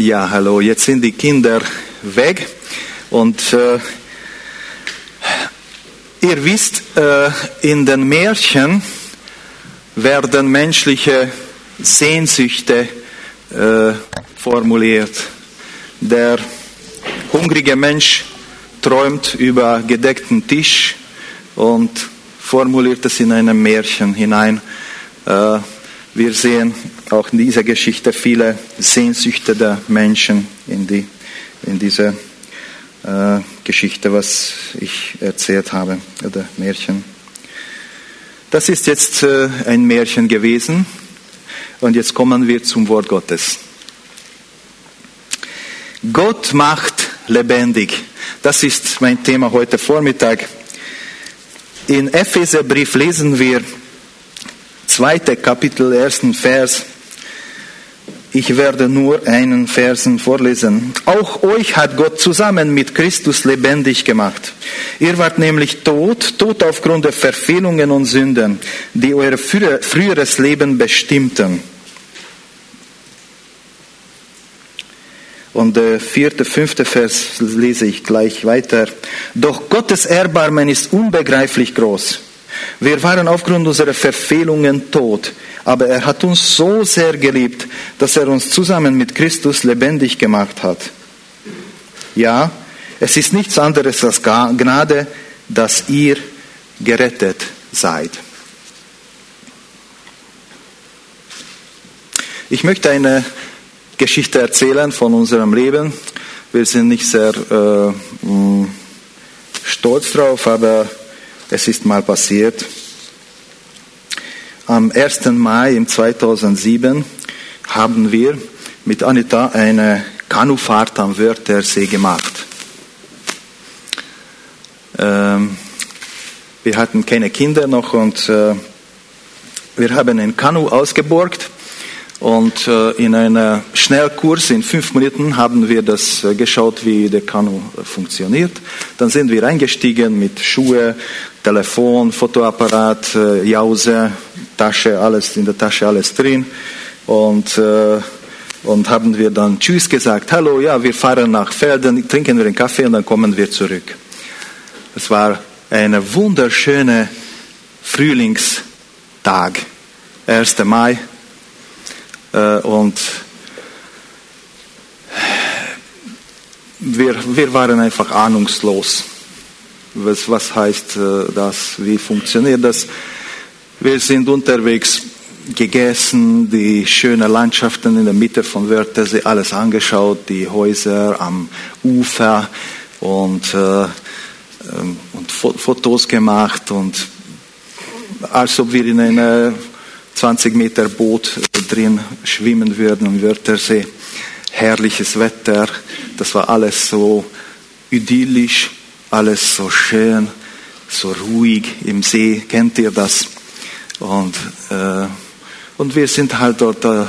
Ja, hallo, jetzt sind die Kinder weg und äh, ihr wisst, äh, in den Märchen werden menschliche Sehnsüchte äh, formuliert. Der hungrige Mensch träumt über gedeckten Tisch und formuliert es in einem Märchen hinein. Äh, wir sehen auch in dieser Geschichte viele Sehnsüchte der Menschen in, die, in dieser äh, Geschichte, was ich erzählt habe, oder Märchen. Das ist jetzt äh, ein Märchen gewesen und jetzt kommen wir zum Wort Gottes. Gott macht lebendig. Das ist mein Thema heute Vormittag. In Epheserbrief lesen wir zweite Kapitel, ersten Vers. Ich werde nur einen Versen vorlesen. Auch euch hat Gott zusammen mit Christus lebendig gemacht. Ihr wart nämlich tot, tot aufgrund der Verfehlungen und Sünden, die euer früheres Leben bestimmten. Und der vierte, fünfte Vers lese ich gleich weiter. Doch Gottes Erbarmen ist unbegreiflich groß. Wir waren aufgrund unserer Verfehlungen tot, aber er hat uns so sehr geliebt, dass er uns zusammen mit Christus lebendig gemacht hat. Ja, es ist nichts anderes als Gnade, dass ihr gerettet seid. Ich möchte eine Geschichte erzählen von unserem Leben. Wir sind nicht sehr äh, mm, stolz drauf, aber es ist mal passiert. Am 1. Mai im 2007 haben wir mit Anita eine Kanufahrt am Wörthersee gemacht. Ähm, wir hatten keine Kinder noch und äh, wir haben ein Kanu ausgeborgt und äh, in einem Schnellkurs in fünf Minuten haben wir das äh, geschaut, wie der Kanu äh, funktioniert. Dann sind wir eingestiegen mit Schuhe, Telefon, Fotoapparat, Jause, Tasche, alles in der Tasche, alles drin. Und, und haben wir dann Tschüss gesagt. Hallo, ja, wir fahren nach Felden, trinken wir einen Kaffee und dann kommen wir zurück. Es war eine wunderschöne Frühlingstag, 1. Mai und wir, wir waren einfach ahnungslos. Was, was heißt äh, das? Wie funktioniert das? Wir sind unterwegs gegessen, die schönen Landschaften in der Mitte von Wörthersee, alles angeschaut, die Häuser am Ufer und, äh, ähm, und Fotos gemacht und als ob wir in einer 20 Meter Boot drin schwimmen würden am Wörthersee. Herrliches Wetter, das war alles so idyllisch, alles so schön, so ruhig im See. Kennt ihr das? Und, äh, und wir sind halt dort äh,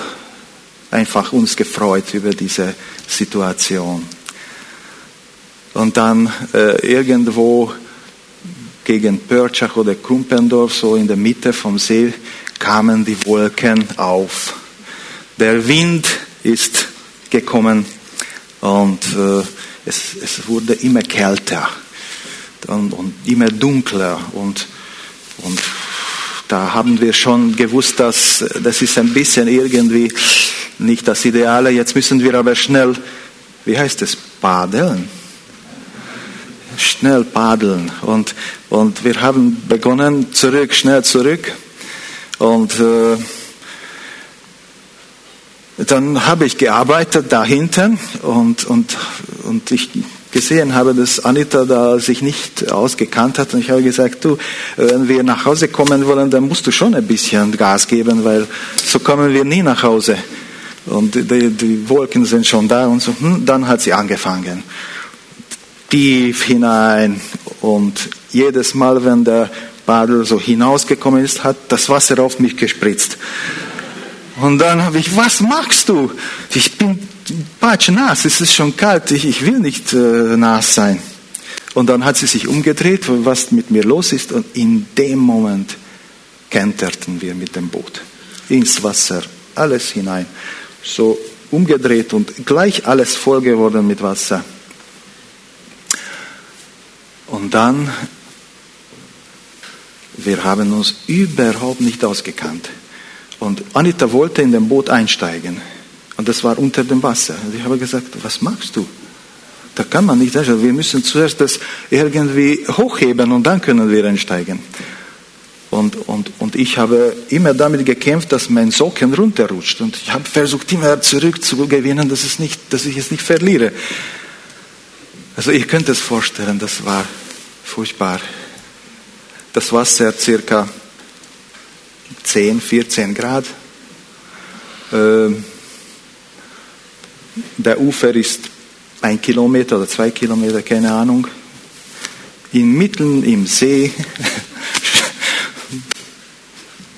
einfach uns gefreut über diese Situation. Und dann äh, irgendwo gegen Pörtschach oder Krumpendorf, so in der Mitte vom See, kamen die Wolken auf. Der Wind ist gekommen und äh, es, es, wurde immer kälter und, und immer dunkler und, und da haben wir schon gewusst, dass das ist ein bisschen irgendwie nicht das Ideale. Jetzt müssen wir aber schnell, wie heißt es, paddeln. Schnell paddeln. Und, und wir haben begonnen, zurück, schnell zurück. Und äh, dann habe ich gearbeitet da hinten und, und, und ich gesehen habe, dass Anita da sich nicht ausgekannt hat. Und ich habe gesagt, du, wenn wir nach Hause kommen wollen, dann musst du schon ein bisschen Gas geben, weil so kommen wir nie nach Hause. Und die, die Wolken sind schon da und so. Hm, dann hat sie angefangen. Tief hinein und jedes Mal, wenn der Badel so hinausgekommen ist, hat das Wasser auf mich gespritzt. Und dann habe ich, was machst du? Ich bin patschnass, es ist schon kalt, ich, ich will nicht äh, nass sein. Und dann hat sie sich umgedreht, was mit mir los ist. Und in dem Moment kenterten wir mit dem Boot ins Wasser, alles hinein. So umgedreht und gleich alles voll geworden mit Wasser. Und dann, wir haben uns überhaupt nicht ausgekannt. Und Anita wollte in dem Boot einsteigen. Und das war unter dem Wasser. Und ich habe gesagt, was machst du? Da kann man nicht einsteigen. Wir müssen zuerst das irgendwie hochheben und dann können wir einsteigen. Und, und, und ich habe immer damit gekämpft, dass mein Socken runterrutscht. Und ich habe versucht, immer zurückzugewinnen, dass, es nicht, dass ich es nicht verliere. Also ihr könnt es vorstellen, das war furchtbar. Das Wasser circa 10, 14 Grad. Ähm, der Ufer ist ein Kilometer oder zwei Kilometer, keine Ahnung. Inmitten im See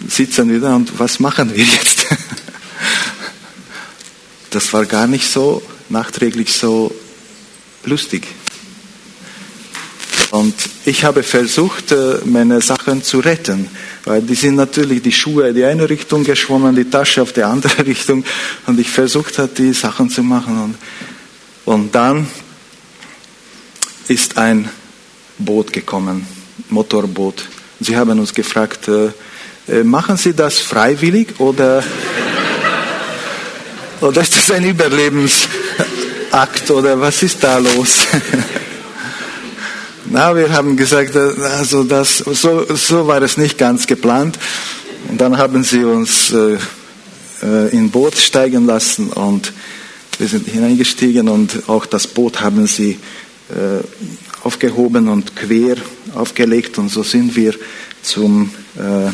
sitzen wir da und was machen wir jetzt? Das war gar nicht so nachträglich so lustig. Und ich habe versucht, äh, meine Sachen zu retten, weil die sind natürlich die Schuhe in die eine Richtung geschwommen, die Tasche auf die andere Richtung. Und ich versucht habe, die Sachen zu machen. Und, und dann ist ein Boot gekommen, Motorboot. Sie haben uns gefragt, äh, äh, machen Sie das freiwillig oder, oder ist das ein Überlebensakt oder was ist da los? Na, wir haben gesagt, äh, also das, so, so war es nicht ganz geplant. Und dann haben sie uns äh, äh, in Boot steigen lassen und wir sind hineingestiegen und auch das Boot haben sie äh, aufgehoben und quer aufgelegt und so sind wir zum äh,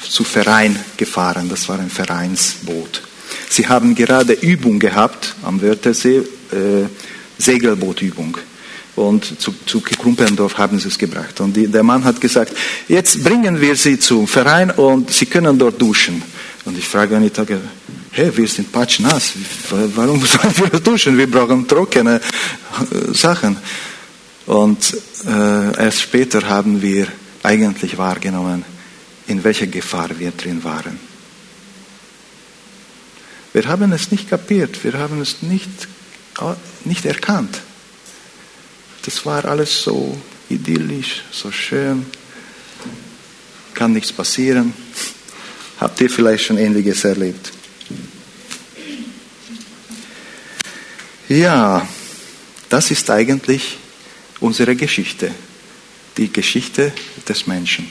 zu Verein gefahren. Das war ein Vereinsboot. Sie haben gerade Übung gehabt am Wörthersee. Äh, Segelbootübung. Und zu, zu Krumpendorf haben sie es gebracht. Und die, der Mann hat gesagt, jetzt bringen wir sie zum Verein und sie können dort duschen. Und ich frage Anita, hey, wir sind patschnass, warum sollen wir duschen? Wir brauchen trockene äh, Sachen. Und äh, erst später haben wir eigentlich wahrgenommen, in welcher Gefahr wir drin waren. Wir haben es nicht kapiert, wir haben es nicht nicht erkannt. Das war alles so idyllisch, so schön, kann nichts passieren. Habt ihr vielleicht schon Ähnliches erlebt? Ja, das ist eigentlich unsere Geschichte, die Geschichte des Menschen.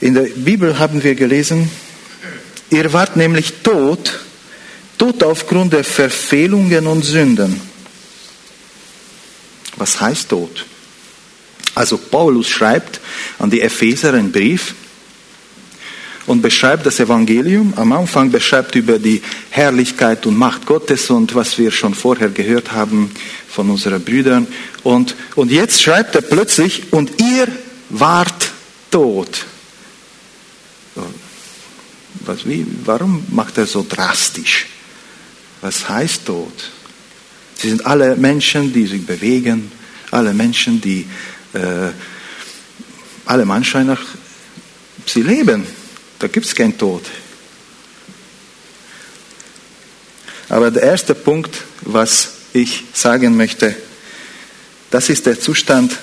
In der Bibel haben wir gelesen, ihr wart nämlich tot Tod aufgrund der Verfehlungen und Sünden. Was heißt Tod? Also Paulus schreibt an die Epheser einen Brief und beschreibt das Evangelium. Am Anfang beschreibt über die Herrlichkeit und Macht Gottes und was wir schon vorher gehört haben von unseren Brüdern. Und, und jetzt schreibt er plötzlich, und ihr wart tot. Was, wie, warum macht er so drastisch? Was heißt Tod? Sie sind alle Menschen, die sich bewegen, alle Menschen, die äh, alle Menschen nach, sie leben. Da gibt es keinen Tod. Aber der erste Punkt, was ich sagen möchte, das ist der Zustand,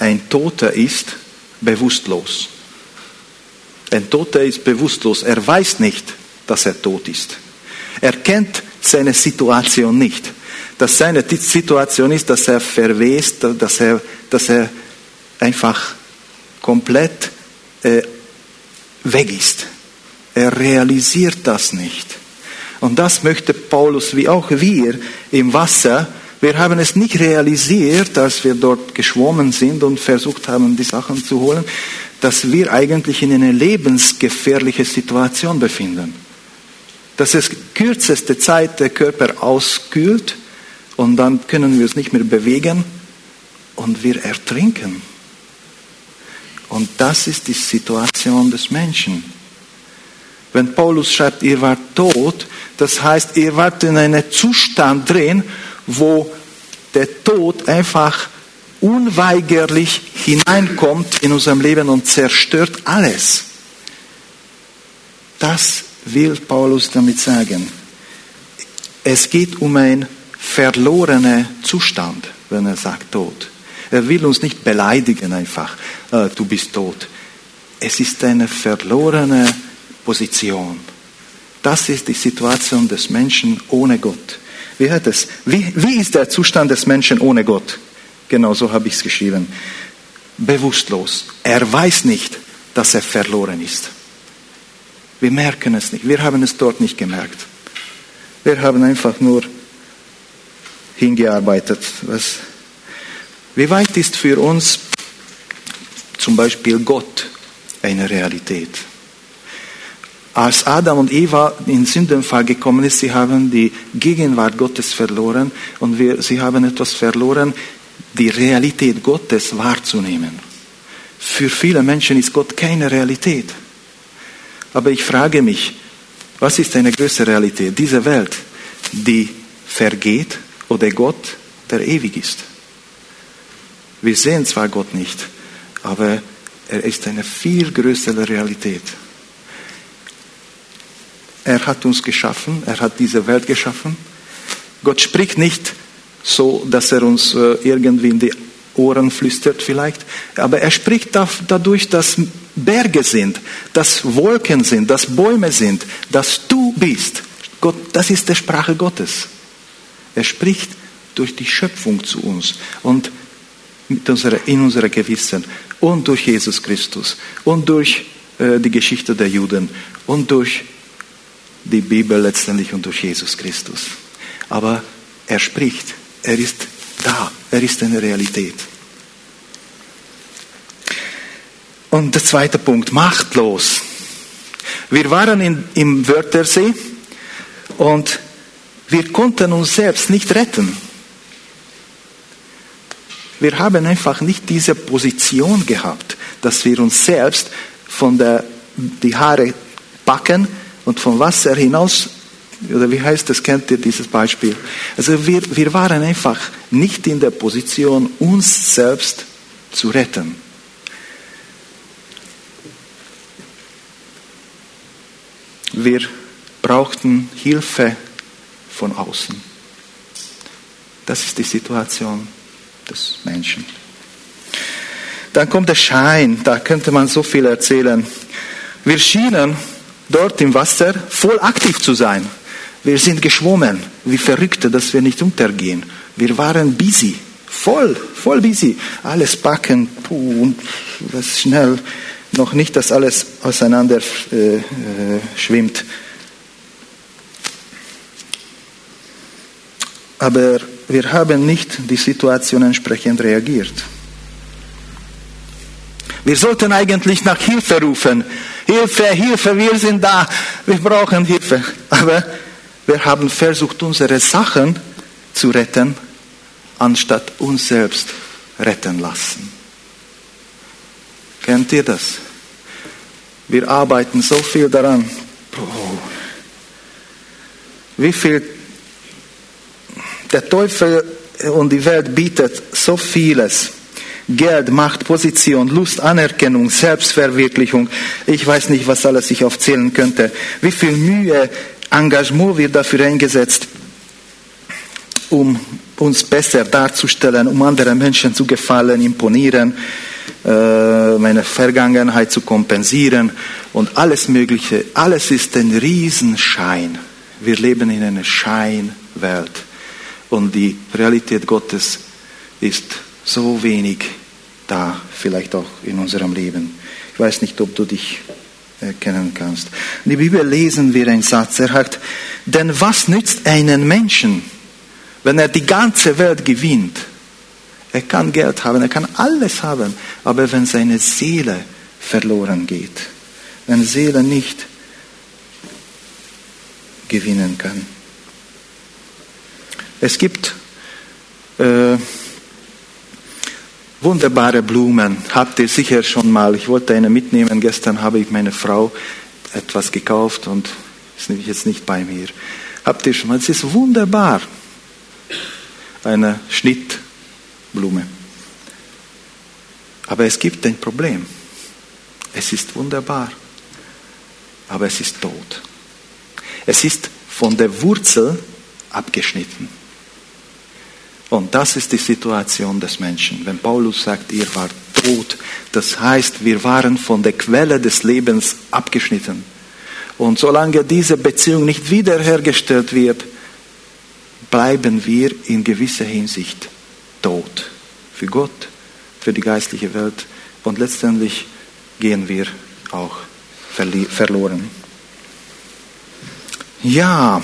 ein Toter ist bewusstlos. Ein Toter ist bewusstlos. Er weiß nicht, dass er tot ist. Er kennt seine Situation nicht. Dass seine Situation ist, dass er verwest, dass er, dass er einfach komplett äh, weg ist. Er realisiert das nicht. Und das möchte Paulus, wie auch wir im Wasser, wir haben es nicht realisiert, als wir dort geschwommen sind und versucht haben, die Sachen zu holen, dass wir eigentlich in einer lebensgefährlichen Situation befinden dass es kürzeste Zeit der Körper auskühlt und dann können wir es nicht mehr bewegen und wir ertrinken. Und das ist die Situation des Menschen. Wenn Paulus schreibt, ihr wart tot, das heißt, ihr wart in einem Zustand drin, wo der Tod einfach unweigerlich hineinkommt in unserem Leben und zerstört alles. Das will Paulus damit sagen. Es geht um einen verlorenen Zustand, wenn er sagt Tod. Er will uns nicht beleidigen einfach, äh, du bist tot. Es ist eine verlorene Position. Das ist die Situation des Menschen ohne Gott. Wie, hat es, wie, wie ist der Zustand des Menschen ohne Gott? Genau so habe ich es geschrieben. Bewusstlos. Er weiß nicht, dass er verloren ist. Wir merken es nicht. Wir haben es dort nicht gemerkt. Wir haben einfach nur hingearbeitet. Was, wie weit ist für uns zum Beispiel Gott eine Realität? Als Adam und Eva in Sündenfall gekommen ist, sie haben die Gegenwart Gottes verloren und wir, sie haben etwas verloren, die Realität Gottes wahrzunehmen. Für viele Menschen ist Gott keine Realität. Aber ich frage mich, was ist eine größere Realität? Diese Welt, die vergeht oder Gott, der ewig ist? Wir sehen zwar Gott nicht, aber er ist eine viel größere Realität. Er hat uns geschaffen, er hat diese Welt geschaffen. Gott spricht nicht so, dass er uns äh, irgendwie in die Ohren flüstert vielleicht, aber er spricht dadurch, dass Berge sind, dass Wolken sind, dass Bäume sind, dass du bist. Gott, das ist die Sprache Gottes. Er spricht durch die Schöpfung zu uns und unserer, in unserer Gewissen und durch Jesus Christus und durch äh, die Geschichte der Juden und durch die Bibel letztendlich und durch Jesus Christus. Aber er spricht, er ist da, er ist eine Realität. Und der zweite Punkt, machtlos. Wir waren in, im Wörthersee und wir konnten uns selbst nicht retten. Wir haben einfach nicht diese Position gehabt, dass wir uns selbst von der, die Haare packen und vom Wasser hinaus, oder wie heißt das, kennt ihr dieses Beispiel? Also wir, wir waren einfach nicht in der Position, uns selbst zu retten. Wir brauchten Hilfe von außen. Das ist die Situation des Menschen. Dann kommt der Schein, da könnte man so viel erzählen. Wir schienen dort im Wasser voll aktiv zu sein. Wir sind geschwommen, wie Verrückte, dass wir nicht untergehen. Wir waren busy, voll, voll busy. Alles packen, puh, was schnell. Noch nicht, dass alles auseinander äh, äh, schwimmt. Aber wir haben nicht die Situation entsprechend reagiert. Wir sollten eigentlich nach Hilfe rufen. Hilfe, Hilfe, wir sind da, wir brauchen Hilfe. Aber wir haben versucht, unsere Sachen zu retten, anstatt uns selbst retten lassen. Kennt ihr das? Wir arbeiten so viel daran. Wie viel der Teufel und die Welt bietet so vieles Geld, Macht, Position, Lust, Anerkennung, Selbstverwirklichung. Ich weiß nicht, was alles ich aufzählen könnte. Wie viel Mühe, Engagement wird dafür eingesetzt, um uns besser darzustellen, um anderen Menschen zu gefallen, imponieren, äh, meine Vergangenheit zu kompensieren und alles Mögliche. Alles ist ein Riesenschein. Wir leben in einer Scheinwelt und die Realität Gottes ist so wenig da, vielleicht auch in unserem Leben. Ich weiß nicht, ob du dich erkennen kannst. In der Bibel lesen wir einen Satz, er sagt, denn was nützt einen Menschen, wenn er die ganze Welt gewinnt? Er kann Geld haben, er kann alles haben, aber wenn seine Seele verloren geht, wenn Seele nicht gewinnen kann. Es gibt äh, Wunderbare Blumen habt ihr sicher schon mal. Ich wollte eine mitnehmen. Gestern habe ich meine Frau etwas gekauft und ist nämlich jetzt nicht bei mir. Habt ihr schon mal? Es ist wunderbar. Eine Schnittblume. Aber es gibt ein Problem. Es ist wunderbar. aber es ist tot. Es ist von der Wurzel abgeschnitten. Und das ist die Situation des Menschen. Wenn Paulus sagt, ihr wart tot, das heißt, wir waren von der Quelle des Lebens abgeschnitten. Und solange diese Beziehung nicht wiederhergestellt wird, bleiben wir in gewisser Hinsicht tot. Für Gott, für die geistliche Welt. Und letztendlich gehen wir auch verloren. Ja,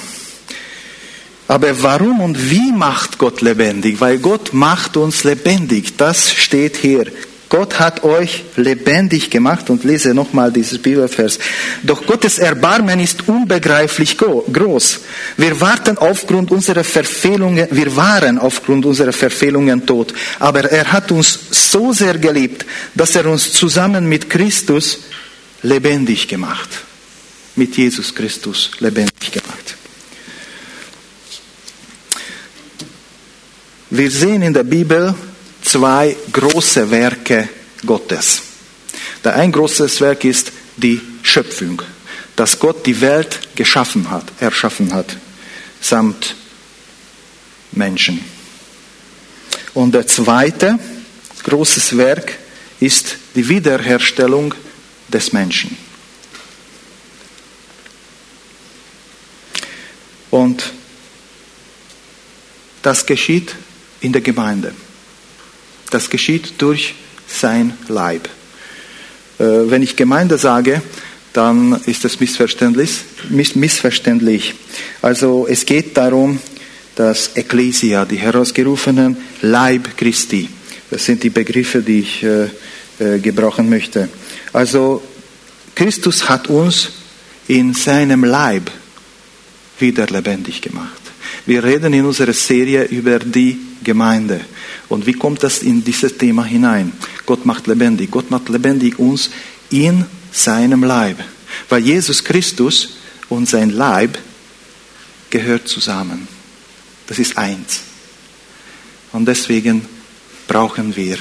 aber warum und wie macht Gott lebendig? Weil Gott macht uns lebendig. Das steht hier. Gott hat euch lebendig gemacht und lese nochmal dieses Bibelvers. Doch Gottes Erbarmen ist unbegreiflich groß. Wir warten aufgrund unserer Verfehlungen, wir waren aufgrund unserer Verfehlungen tot. Aber er hat uns so sehr geliebt, dass er uns zusammen mit Christus lebendig gemacht. Mit Jesus Christus lebendig gemacht. Wir sehen in der Bibel zwei große Werke Gottes. Der ein großes Werk ist die Schöpfung, dass Gott die Welt geschaffen hat, erschaffen hat, samt Menschen. Und der zweite großes Werk ist die Wiederherstellung des Menschen. Und das geschieht in der Gemeinde. Das geschieht durch sein Leib. Äh, wenn ich Gemeinde sage, dann ist das missverständlich. missverständlich. Also es geht darum, dass Ecclesia, die herausgerufenen Leib Christi, das sind die Begriffe, die ich äh, äh, gebrauchen möchte. Also Christus hat uns in seinem Leib wieder lebendig gemacht. Wir reden in unserer Serie über die Gemeinde. Und wie kommt das in dieses Thema hinein? Gott macht lebendig. Gott macht lebendig uns in seinem Leib. Weil Jesus Christus und sein Leib gehört zusammen. Das ist eins. Und deswegen brauchen wir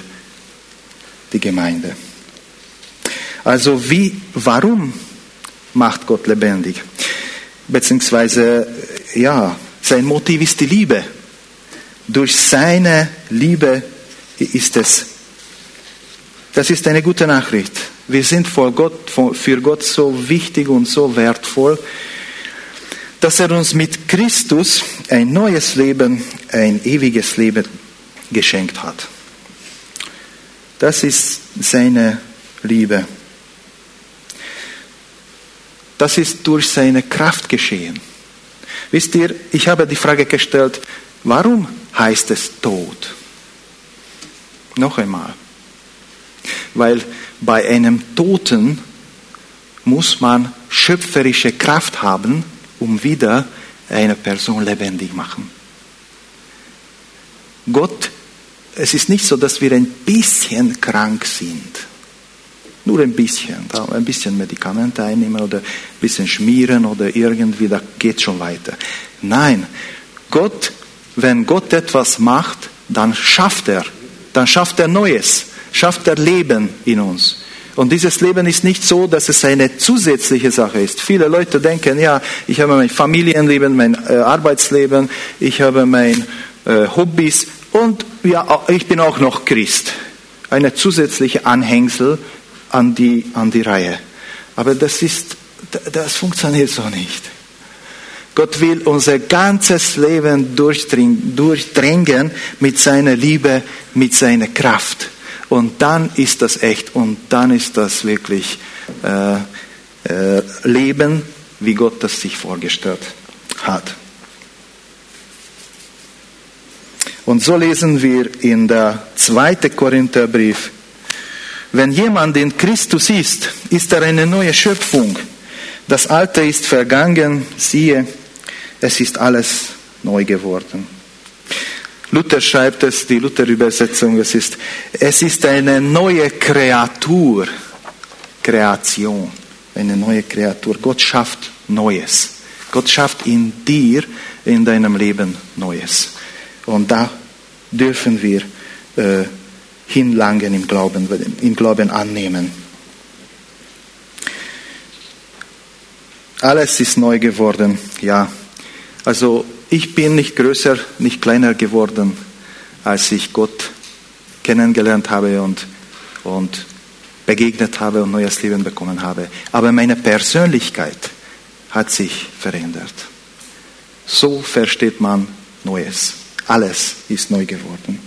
die Gemeinde. Also wie, warum macht Gott lebendig? Beziehungsweise, ja, sein Motiv ist die Liebe. Durch seine Liebe ist es. Das ist eine gute Nachricht. Wir sind vor Gott, für Gott so wichtig und so wertvoll, dass er uns mit Christus ein neues Leben, ein ewiges Leben geschenkt hat. Das ist seine Liebe. Das ist durch seine Kraft geschehen. Wisst ihr, ich habe die Frage gestellt, warum heißt es Tod. Noch einmal. Weil bei einem Toten muss man schöpferische Kraft haben, um wieder eine Person lebendig machen. Gott, es ist nicht so, dass wir ein bisschen krank sind. Nur ein bisschen. Ein bisschen Medikamente einnehmen oder ein bisschen schmieren oder irgendwie, da geht schon weiter. Nein, Gott wenn Gott etwas macht, dann schafft er, dann schafft er Neues, schafft er Leben in uns. Und dieses Leben ist nicht so, dass es eine zusätzliche Sache ist. Viele Leute denken, ja, ich habe mein Familienleben, mein äh, Arbeitsleben, ich habe mein äh, Hobbys und ja, ich bin auch noch Christ. Eine zusätzliche Anhängsel an die, an die Reihe. Aber das ist, das funktioniert so nicht. Gott will unser ganzes Leben durchdringen mit seiner Liebe, mit seiner Kraft. Und dann ist das echt und dann ist das wirklich äh, äh, Leben, wie Gott das sich vorgestellt hat. Und so lesen wir in der zweiten Korintherbrief, wenn jemand in Christus ist, ist er eine neue Schöpfung. Das Alte ist vergangen, siehe, es ist alles neu geworden. Luther schreibt es, die Luther-Übersetzung, es ist, es ist eine neue Kreatur, Kreation, eine neue Kreatur. Gott schafft Neues. Gott schafft in dir, in deinem Leben Neues. Und da dürfen wir äh, hinlangen im Glauben, im Glauben annehmen. alles ist neu geworden. Ja, also ich bin nicht größer, nicht kleiner geworden, als ich Gott kennengelernt habe und, und begegnet habe und neues Leben bekommen habe. Aber meine Persönlichkeit hat sich verändert. So versteht man Neues. Alles ist neu geworden.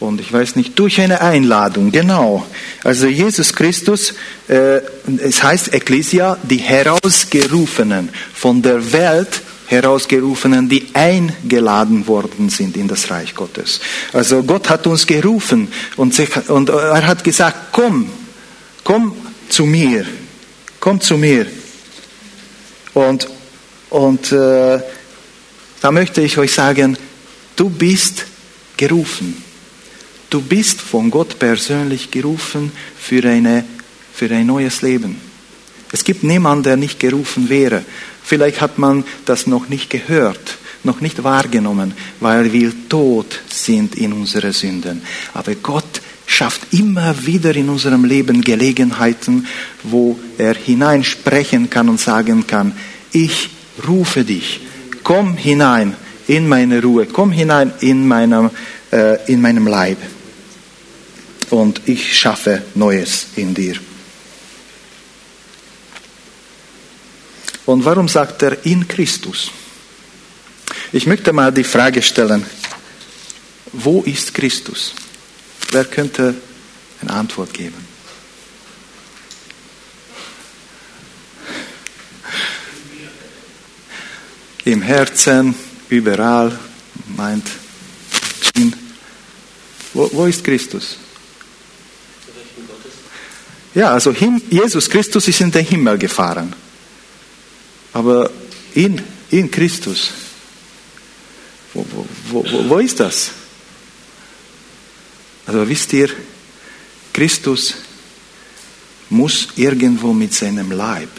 Und ich weiß nicht, durch eine Einladung, genau. Also Jesus Christus, äh, es heißt Ecclesia, die Herausgerufenen, von der Welt Herausgerufenen, die eingeladen worden sind in das Reich Gottes. Also Gott hat uns gerufen und, sich, und er hat gesagt, komm, komm zu mir, komm zu mir. Und, und äh, da möchte ich euch sagen, du bist gerufen. Du bist von Gott persönlich gerufen für, eine, für ein neues Leben. Es gibt niemanden, der nicht gerufen wäre. Vielleicht hat man das noch nicht gehört, noch nicht wahrgenommen, weil wir tot sind in unseren Sünden. Aber Gott schafft immer wieder in unserem Leben Gelegenheiten, wo er hineinsprechen kann und sagen kann, ich rufe dich, komm hinein in meine Ruhe, komm hinein in meinem, äh, in meinem Leib und ich schaffe Neues in dir. Und warum sagt er in Christus? Ich möchte mal die Frage stellen, wo ist Christus? Wer könnte eine Antwort geben? Im Herzen, überall, meint Jean. Wo, wo ist Christus? Ja, also Jesus Christus ist in den Himmel gefahren. Aber in, in Christus, wo, wo, wo, wo ist das? Also wisst ihr, Christus muss irgendwo mit seinem Leib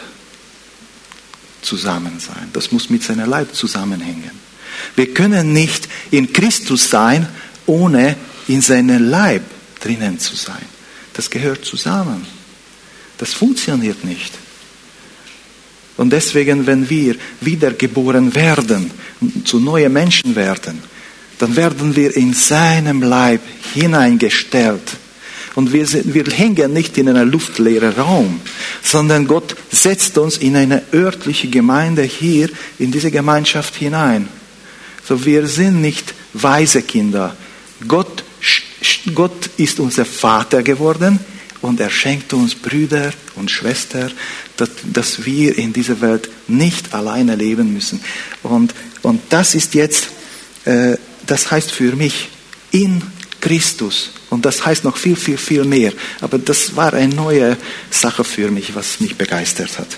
zusammen sein. Das muss mit seinem Leib zusammenhängen. Wir können nicht in Christus sein, ohne in seinem Leib drinnen zu sein. Das gehört zusammen. Das funktioniert nicht. Und deswegen, wenn wir wiedergeboren werden, zu neuen Menschen werden, dann werden wir in seinem Leib hineingestellt. Und wir, sind, wir hängen nicht in einem luftleeren Raum, sondern Gott setzt uns in eine örtliche Gemeinde hier, in diese Gemeinschaft hinein. So, wir sind nicht weise Kinder. Gott, Gott ist unser Vater geworden und er schenkt uns Brüder und Schwestern, dass, dass wir in dieser Welt nicht alleine leben müssen. Und, und das ist jetzt, äh, das heißt für mich in Christus. Und das heißt noch viel, viel, viel mehr. Aber das war eine neue Sache für mich, was mich begeistert hat.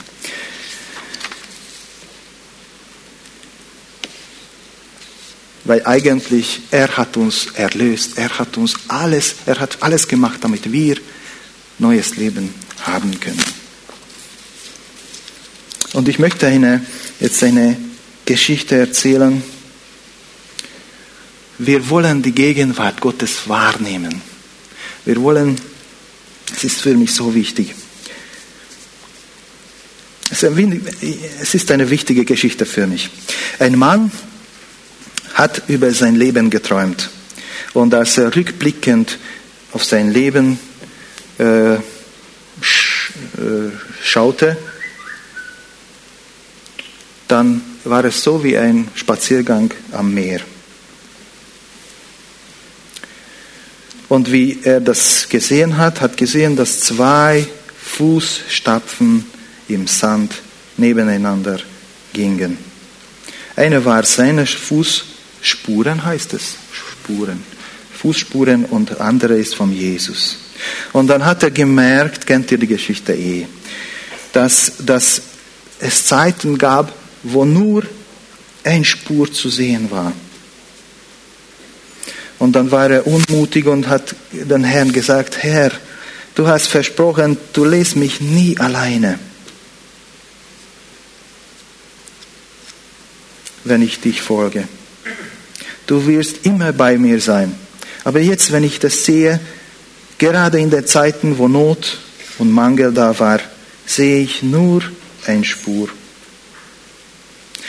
Weil eigentlich er hat uns erlöst, er hat uns alles, er hat alles gemacht, damit wir neues Leben haben können. Und ich möchte eine, jetzt eine Geschichte erzählen. Wir wollen die Gegenwart Gottes wahrnehmen. Wir wollen, es ist für mich so wichtig. Es ist eine wichtige Geschichte für mich. Ein Mann hat über sein Leben geträumt. Und als er rückblickend auf sein Leben äh, äh, schaute, dann war es so wie ein Spaziergang am Meer. Und wie er das gesehen hat, hat gesehen, dass zwei Fußstapfen im Sand nebeneinander gingen. Eine war seine Fußspuren, heißt es, Spuren, Fußspuren und andere ist von Jesus. Und dann hat er gemerkt, kennt ihr die Geschichte eh, dass, dass es Zeiten gab, wo nur eine Spur zu sehen war. Und dann war er unmutig und hat den Herrn gesagt, Herr, du hast versprochen, du lässt mich nie alleine, wenn ich dich folge. Du wirst immer bei mir sein. Aber jetzt, wenn ich das sehe, Gerade in den Zeiten, wo Not und Mangel da war, sehe ich nur eine Spur.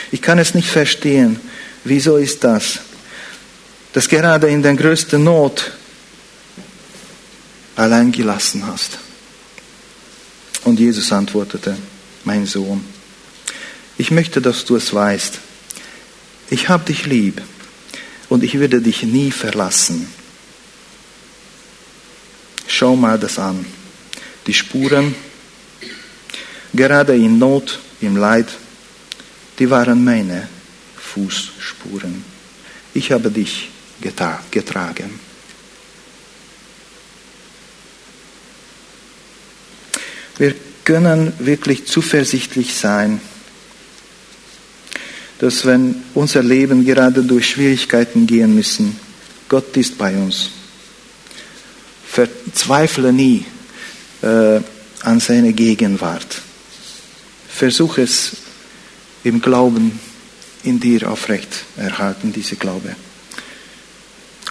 Ich kann es nicht verstehen. Wieso ist das? Dass gerade in der größten Not allein gelassen hast. Und Jesus antwortete, mein Sohn, ich möchte, dass du es weißt. Ich habe dich lieb und ich werde dich nie verlassen. Schau mal das an. Die Spuren, gerade in Not, im Leid, die waren meine Fußspuren. Ich habe dich getragen. Wir können wirklich zuversichtlich sein, dass wenn unser Leben gerade durch Schwierigkeiten gehen müssen, Gott ist bei uns. Verzweifle nie äh, an seine Gegenwart. Versuche es im Glauben in dir aufrecht erhalten, diese Glaube.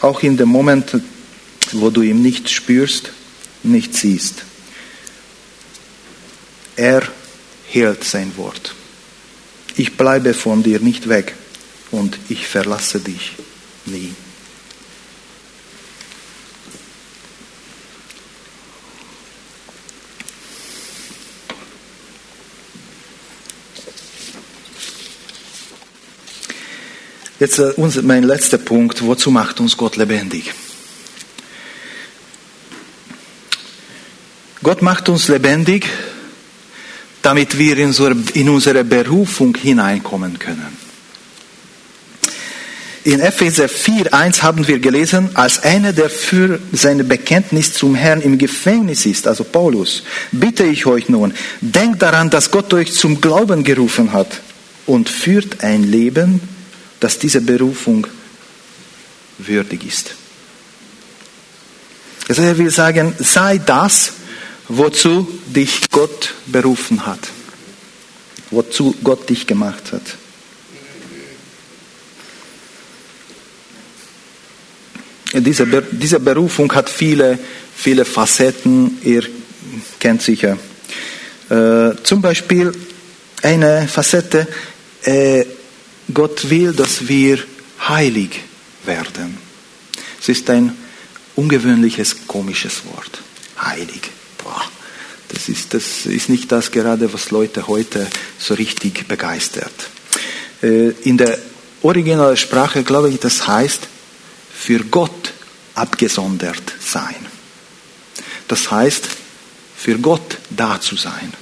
Auch in den Momenten, wo du ihn nicht spürst, nicht siehst. Er hält sein Wort. Ich bleibe von dir nicht weg und ich verlasse dich nie. Jetzt äh, mein letzter Punkt, wozu macht uns Gott lebendig? Gott macht uns lebendig, damit wir in unsere Berufung hineinkommen können. In Epheser 4.1 haben wir gelesen, als einer, der für seine Bekenntnis zum Herrn im Gefängnis ist, also Paulus, bitte ich euch nun, denkt daran, dass Gott euch zum Glauben gerufen hat und führt ein Leben, das dieser Berufung würdig ist. Also er will sagen, sei das, wozu dich Gott berufen hat, wozu Gott dich gemacht hat. Diese, diese Berufung hat viele, viele Facetten, ihr kennt sicher. Äh, zum Beispiel eine Facette, äh, Gott will, dass wir heilig werden. Es ist ein ungewöhnliches, komisches Wort. Heilig. Das ist, das ist nicht das gerade, was Leute heute so richtig begeistert. Äh, in der originalen Sprache, glaube ich, das heißt, für Gott abgesondert sein. Das heißt, für Gott da zu sein.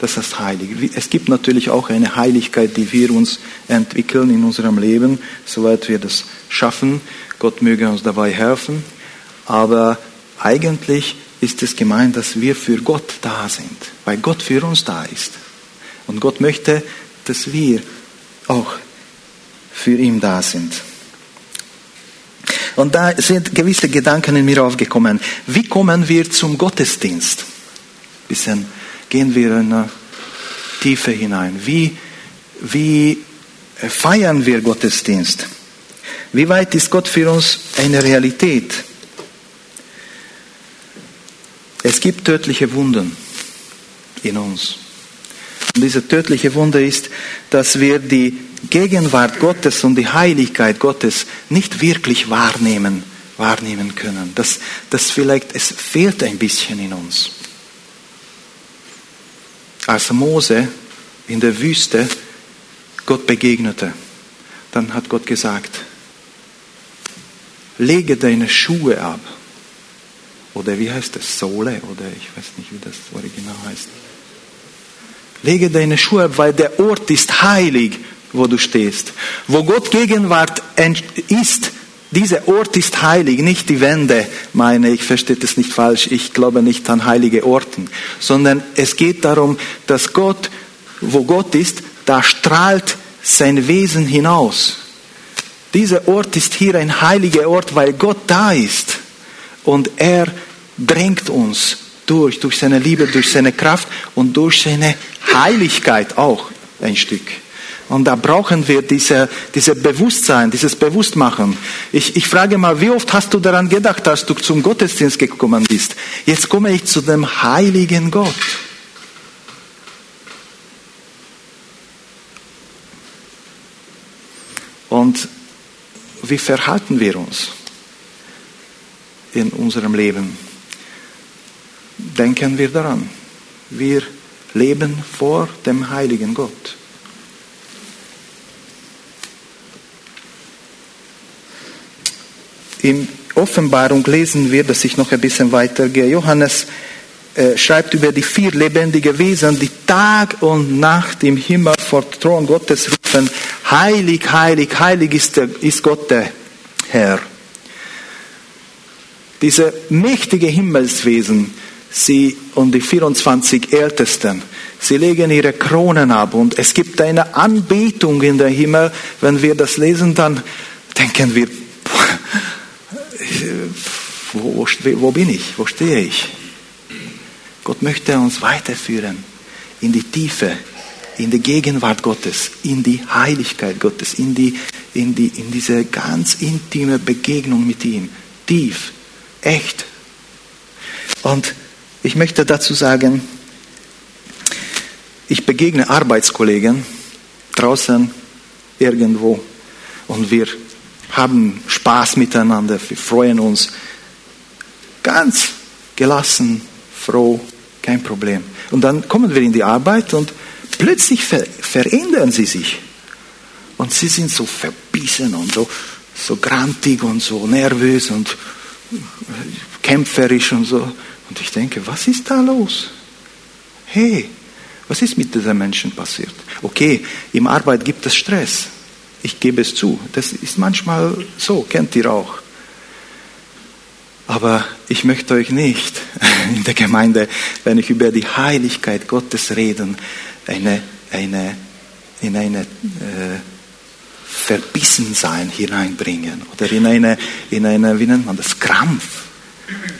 Das ist heilig. Es gibt natürlich auch eine Heiligkeit, die wir uns entwickeln in unserem Leben, soweit wir das schaffen. Gott möge uns dabei helfen. Aber eigentlich ist es gemeint, dass wir für Gott da sind, weil Gott für uns da ist. Und Gott möchte, dass wir auch für ihn da sind. Und da sind gewisse Gedanken in mir aufgekommen. Wie kommen wir zum Gottesdienst? Bisschen gehen wir in eine Tiefe hinein. Wie, wie feiern wir Gottesdienst? Wie weit ist Gott für uns eine Realität? Es gibt tödliche Wunden in uns. Und diese tödliche Wunde ist, dass wir die Gegenwart Gottes und die Heiligkeit Gottes nicht wirklich wahrnehmen, wahrnehmen können. Das, das vielleicht, es fehlt ein bisschen in uns. Als Mose in der Wüste Gott begegnete, dann hat Gott gesagt, lege deine Schuhe ab oder wie heißt das? Sohle? Oder ich weiß nicht, wie das Original heißt. Lege deine Schuhe ab, weil der Ort ist heilig, wo du stehst. Wo Gott Gegenwart ist, dieser Ort ist heilig, nicht die Wände, meine ich, verstehe das nicht falsch, ich glaube nicht an heilige Orten, sondern es geht darum, dass Gott, wo Gott ist, da strahlt sein Wesen hinaus. Dieser Ort ist hier ein heiliger Ort, weil Gott da ist. Und er drängt uns durch, durch seine Liebe, durch seine Kraft und durch seine Heiligkeit auch ein Stück. Und da brauchen wir diese, diese Bewusstsein, dieses Bewusstmachen. Ich, ich frage mal, wie oft hast du daran gedacht, als du zum Gottesdienst gekommen bist? Jetzt komme ich zu dem heiligen Gott. Und wie verhalten wir uns in unserem Leben? Denken wir daran. Wir leben vor dem heiligen Gott. In Offenbarung lesen wir, dass ich noch ein bisschen weitergehe. Johannes äh, schreibt über die vier lebendigen Wesen, die Tag und Nacht im Himmel vor Thron Gottes rufen, heilig, heilig, heilig ist, der, ist Gott der Herr. Diese mächtige Himmelswesen, sie und die 24 Ältesten, sie legen ihre Kronen ab und es gibt eine Anbetung in der Himmel. Wenn wir das lesen, dann denken wir, wo, wo, bin ich? Wo stehe ich? Gott möchte uns weiterführen in die Tiefe, in die Gegenwart Gottes, in die Heiligkeit Gottes, in, die, in, die, in diese ganz intime Begegnung mit ihm. Tief, echt. Und ich möchte dazu sagen, ich begegne Arbeitskollegen draußen irgendwo und wir haben Spaß miteinander, wir freuen uns ganz gelassen, froh, kein Problem. Und dann kommen wir in die Arbeit und plötzlich ver verändern sie sich. Und sie sind so verbissen und so, so grantig und so nervös und kämpferisch und so. Und ich denke, was ist da los? Hey, was ist mit diesen Menschen passiert? Okay, im Arbeit gibt es Stress. Ich gebe es zu. Das ist manchmal so, kennt ihr auch. Aber ich möchte euch nicht in der Gemeinde, wenn ich über die Heiligkeit Gottes rede, eine, eine, in eine äh, Verbissensein hineinbringen oder in eine, in eine, wie nennt man das, Krampf.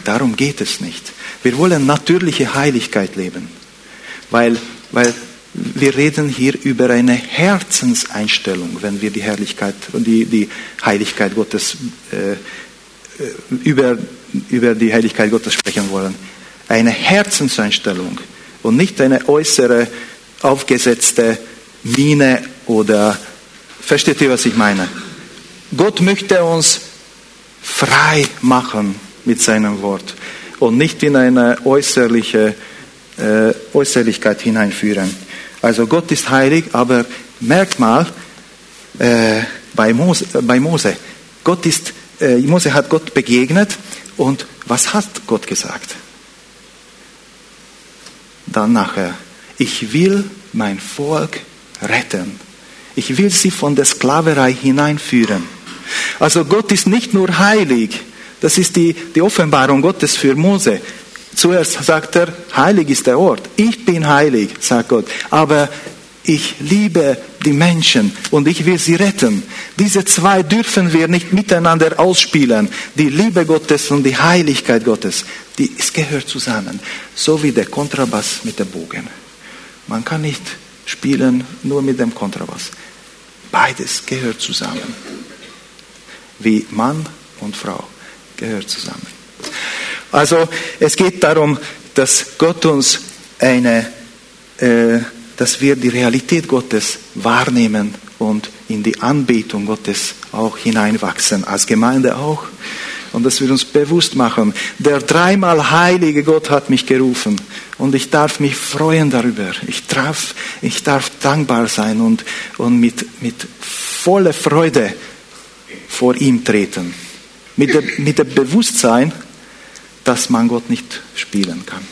Darum geht es nicht. Wir wollen natürliche Heiligkeit leben, weil, weil wir reden hier über eine Herzenseinstellung, wenn wir die Herrlichkeit und die, die Heiligkeit Gottes äh, äh über, über die Heiligkeit Gottes sprechen wollen. Eine Herzenseinstellung und nicht eine äußere aufgesetzte Miene oder versteht ihr, was ich meine? Gott möchte uns frei machen mit seinem Wort und nicht in eine äußerliche äh, Äußerlichkeit hineinführen. Also Gott ist heilig, aber merkt mal äh, bei, Mose, bei Mose, Gott ist, äh, Mose hat Gott begegnet und was hat Gott gesagt? Dann nachher, ich will mein Volk retten. Ich will sie von der Sklaverei hineinführen. Also Gott ist nicht nur heilig, das ist die, die Offenbarung Gottes für Mose. Zuerst sagt er, heilig ist der Ort. Ich bin heilig, sagt Gott. Aber ich liebe die Menschen und ich will sie retten. Diese zwei dürfen wir nicht miteinander ausspielen. Die Liebe Gottes und die Heiligkeit Gottes, die, es gehört zusammen. So wie der Kontrabass mit dem Bogen. Man kann nicht spielen nur mit dem Kontrabass. Beides gehört zusammen. Wie Mann und Frau gehört zusammen. Also es geht darum, dass Gott uns eine, äh, dass wir die Realität Gottes wahrnehmen und in die Anbetung Gottes auch hineinwachsen, als Gemeinde auch. Und dass wir uns bewusst machen, der dreimal heilige Gott hat mich gerufen und ich darf mich freuen darüber. Ich darf, ich darf dankbar sein und, und mit, mit voller Freude vor ihm treten. Mit dem, mit dem Bewusstsein, dass man Gott nicht spielen kann.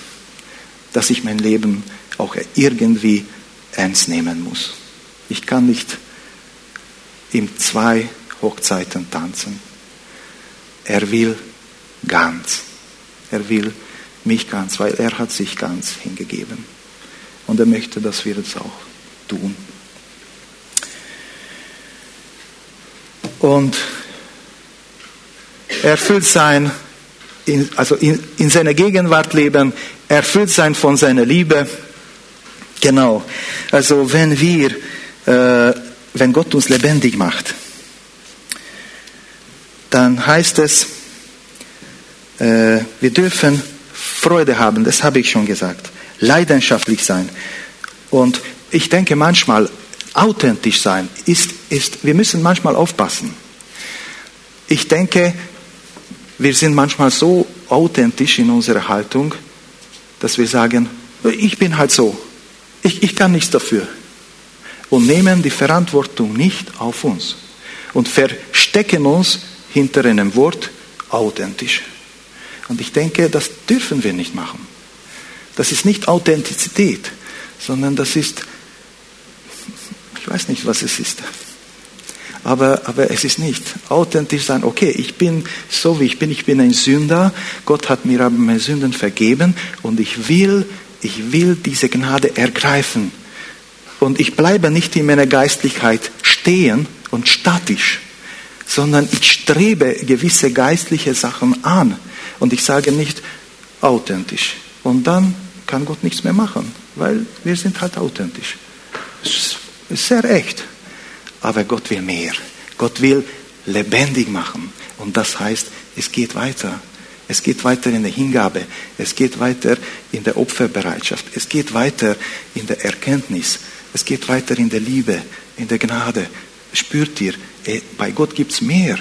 Dass ich mein Leben auch irgendwie ernst nehmen muss. Ich kann nicht in zwei Hochzeiten tanzen. Er will ganz. Er will mich ganz, weil er hat sich ganz hingegeben. Und er möchte, dass wir das auch tun. Und erfüllt sein in, also in, in seiner Gegenwart leben, erfüllt sein von seiner Liebe. Genau. Also wenn wir äh, wenn Gott uns lebendig macht, dann heißt es, äh, wir dürfen Freude haben, das habe ich schon gesagt, leidenschaftlich sein. Und ich denke manchmal, authentisch sein ist, ist, wir müssen manchmal aufpassen. Ich denke, wir sind manchmal so authentisch in unserer Haltung, dass wir sagen, ich bin halt so, ich, ich kann nichts dafür. Und nehmen die Verantwortung nicht auf uns und verstecken uns hinter einem Wort authentisch. Und ich denke, das dürfen wir nicht machen. Das ist nicht Authentizität, sondern das ist, ich weiß nicht, was es ist. Aber, aber es ist nicht authentisch sein, okay, ich bin so wie ich bin, ich bin ein Sünder, Gott hat mir aber meine Sünden vergeben und ich will, ich will diese Gnade ergreifen. Und ich bleibe nicht in meiner Geistlichkeit stehen und statisch, sondern ich strebe gewisse geistliche Sachen an. Und ich sage nicht authentisch. Und dann kann Gott nichts mehr machen, weil wir sind halt authentisch. Es ist sehr echt. Aber Gott will mehr. Gott will lebendig machen. Und das heißt, es geht weiter. Es geht weiter in der Hingabe. Es geht weiter in der Opferbereitschaft. Es geht weiter in der Erkenntnis. Es geht weiter in der Liebe, in der Gnade. Spürt ihr, eh, bei Gott gibt es mehr.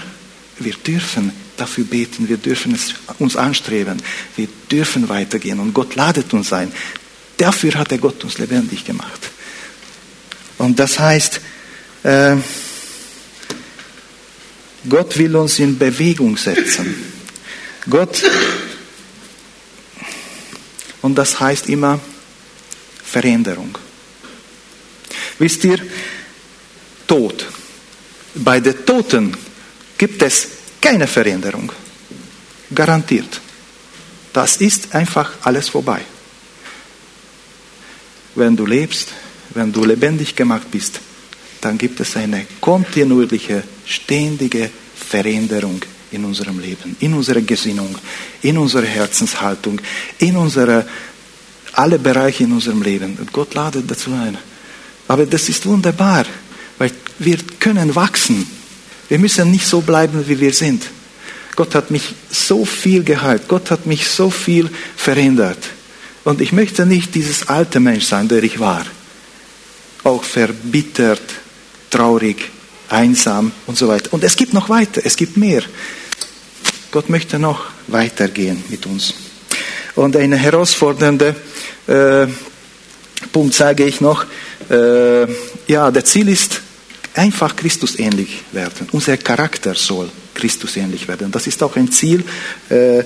Wir dürfen dafür beten, wir dürfen es uns anstreben, wir dürfen weitergehen und Gott ladet uns ein. Dafür hat er Gott uns lebendig gemacht. Und das heißt, äh, Gott will uns in Bewegung setzen. Gott, und das heißt immer Veränderung. Wisst ihr, Tod. Bei den Toten gibt es keine Veränderung. Garantiert. Das ist einfach alles vorbei. Wenn du lebst, wenn du lebendig gemacht bist, dann gibt es eine kontinuierliche, ständige Veränderung in unserem Leben, in unserer Gesinnung, in unserer Herzenshaltung, in unsere, alle Bereiche in unserem Leben. Und Gott ladet dazu ein. Aber das ist wunderbar, weil wir können wachsen. Wir müssen nicht so bleiben, wie wir sind. Gott hat mich so viel geheilt. Gott hat mich so viel verändert. Und ich möchte nicht dieses alte Mensch sein, der ich war. Auch verbittert, traurig, einsam und so weiter. Und es gibt noch weiter, es gibt mehr. Gott möchte noch weitergehen mit uns. Und ein herausfordernder äh, Punkt sage ich noch, äh, ja, der Ziel ist einfach Christus ähnlich werden. Unser Charakter soll Christus ähnlich werden. Das ist auch ein Ziel, äh,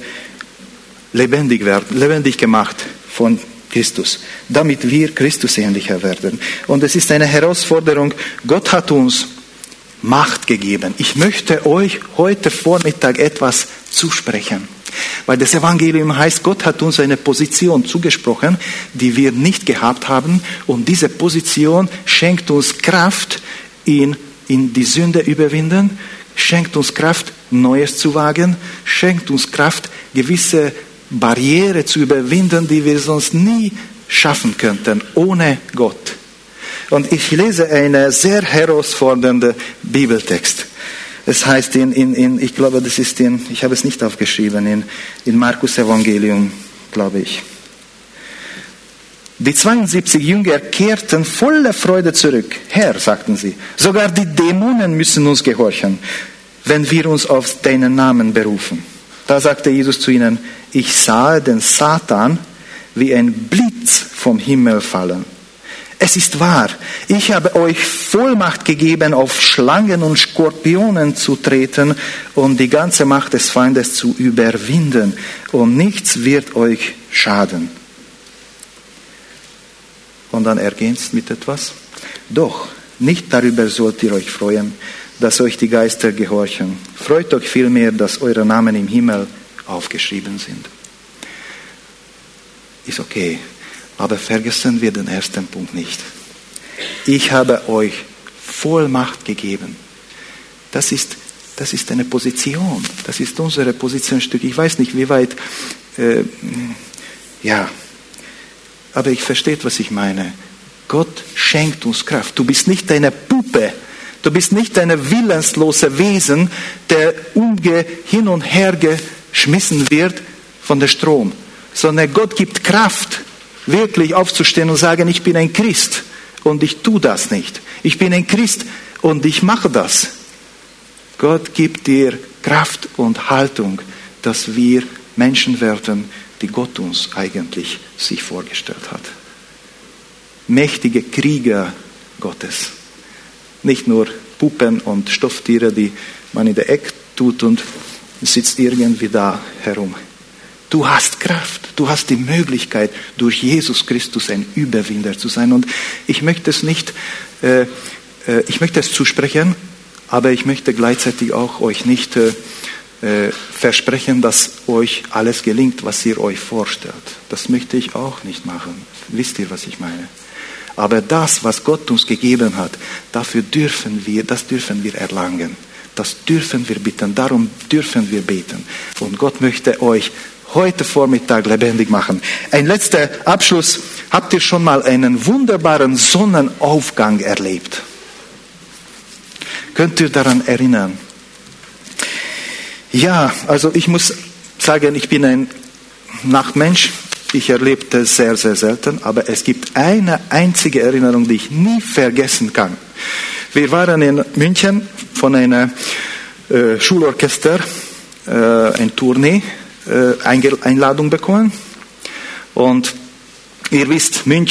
lebendig werden, lebendig gemacht von Christus, damit wir Christus ähnlicher werden. Und es ist eine Herausforderung. Gott hat uns Macht gegeben. Ich möchte euch heute Vormittag etwas zusprechen. Weil das Evangelium heißt, Gott hat uns eine Position zugesprochen, die wir nicht gehabt haben. Und diese Position schenkt uns Kraft in, in die Sünde überwinden, schenkt uns Kraft, Neues zu wagen, schenkt uns Kraft, gewisse Barriere zu überwinden, die wir sonst nie schaffen könnten, ohne Gott. Und ich lese einen sehr herausfordernden Bibeltext. Es heißt in, in, in, ich glaube, das ist in, ich habe es nicht aufgeschrieben, in, in Markus Evangelium, glaube ich. Die 72 Jünger kehrten voller Freude zurück. Herr, sagten sie, sogar die Dämonen müssen uns gehorchen, wenn wir uns auf deinen Namen berufen. Da sagte Jesus zu ihnen, ich sah den Satan wie ein Blitz vom Himmel fallen. Es ist wahr, ich habe euch Vollmacht gegeben, auf Schlangen und Skorpionen zu treten und die ganze Macht des Feindes zu überwinden, und nichts wird euch schaden. Und dann ergänzt mit etwas. Doch, nicht darüber sollt ihr euch freuen, dass euch die Geister gehorchen. Freut euch vielmehr, dass eure Namen im Himmel aufgeschrieben sind. Ist okay, aber vergessen wir den ersten Punkt nicht. Ich habe euch Vollmacht gegeben. Das ist, das ist eine Position. Das ist unsere Positionstück. Ich weiß nicht, wie weit, äh, ja, aber ich verstehe, was ich meine. Gott schenkt uns Kraft. Du bist nicht eine Puppe, Du bist nicht ein willenslose Wesen, der umge hin und her geschmissen wird von der Strom, sondern Gott gibt Kraft, wirklich aufzustehen und sagen, ich bin ein Christ und ich tue das nicht. Ich bin ein Christ und ich mache das. Gott gibt dir Kraft und Haltung, dass wir Menschen werden, die Gott uns eigentlich sich vorgestellt hat. Mächtige Krieger Gottes. Nicht nur Puppen und Stofftiere, die man in der Ecke tut und sitzt irgendwie da herum. Du hast Kraft, du hast die Möglichkeit, durch Jesus Christus ein Überwinder zu sein. Und ich möchte es nicht, äh, äh, ich möchte es zusprechen, aber ich möchte gleichzeitig auch euch nicht äh, äh, versprechen, dass euch alles gelingt, was ihr euch vorstellt. Das möchte ich auch nicht machen. Wisst ihr, was ich meine? Aber das, was Gott uns gegeben hat, dafür dürfen wir, das dürfen wir erlangen. Das dürfen wir bitten. Darum dürfen wir beten. Und Gott möchte euch heute Vormittag lebendig machen. Ein letzter Abschluss. Habt ihr schon mal einen wunderbaren Sonnenaufgang erlebt? Könnt ihr daran erinnern? Ja, also ich muss sagen, ich bin ein Nachtmensch. Ich erlebte es sehr, sehr selten, aber es gibt eine einzige Erinnerung, die ich nie vergessen kann. Wir waren in München von einem äh, Schulorchester, äh, ein Tournee, äh, Einladung bekommen. Und ihr wisst, München